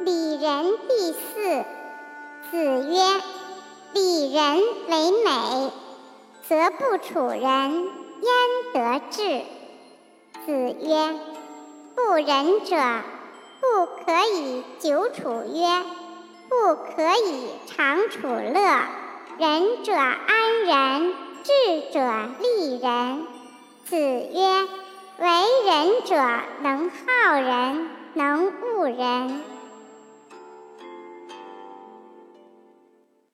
礼仁第四。子曰：“礼仁为美，则不处人焉得志？”子曰：“不仁者，不可以久处曰，不可以长处乐。仁者安仁，智者利人。”子曰：“为人者，能好人，能恶人。”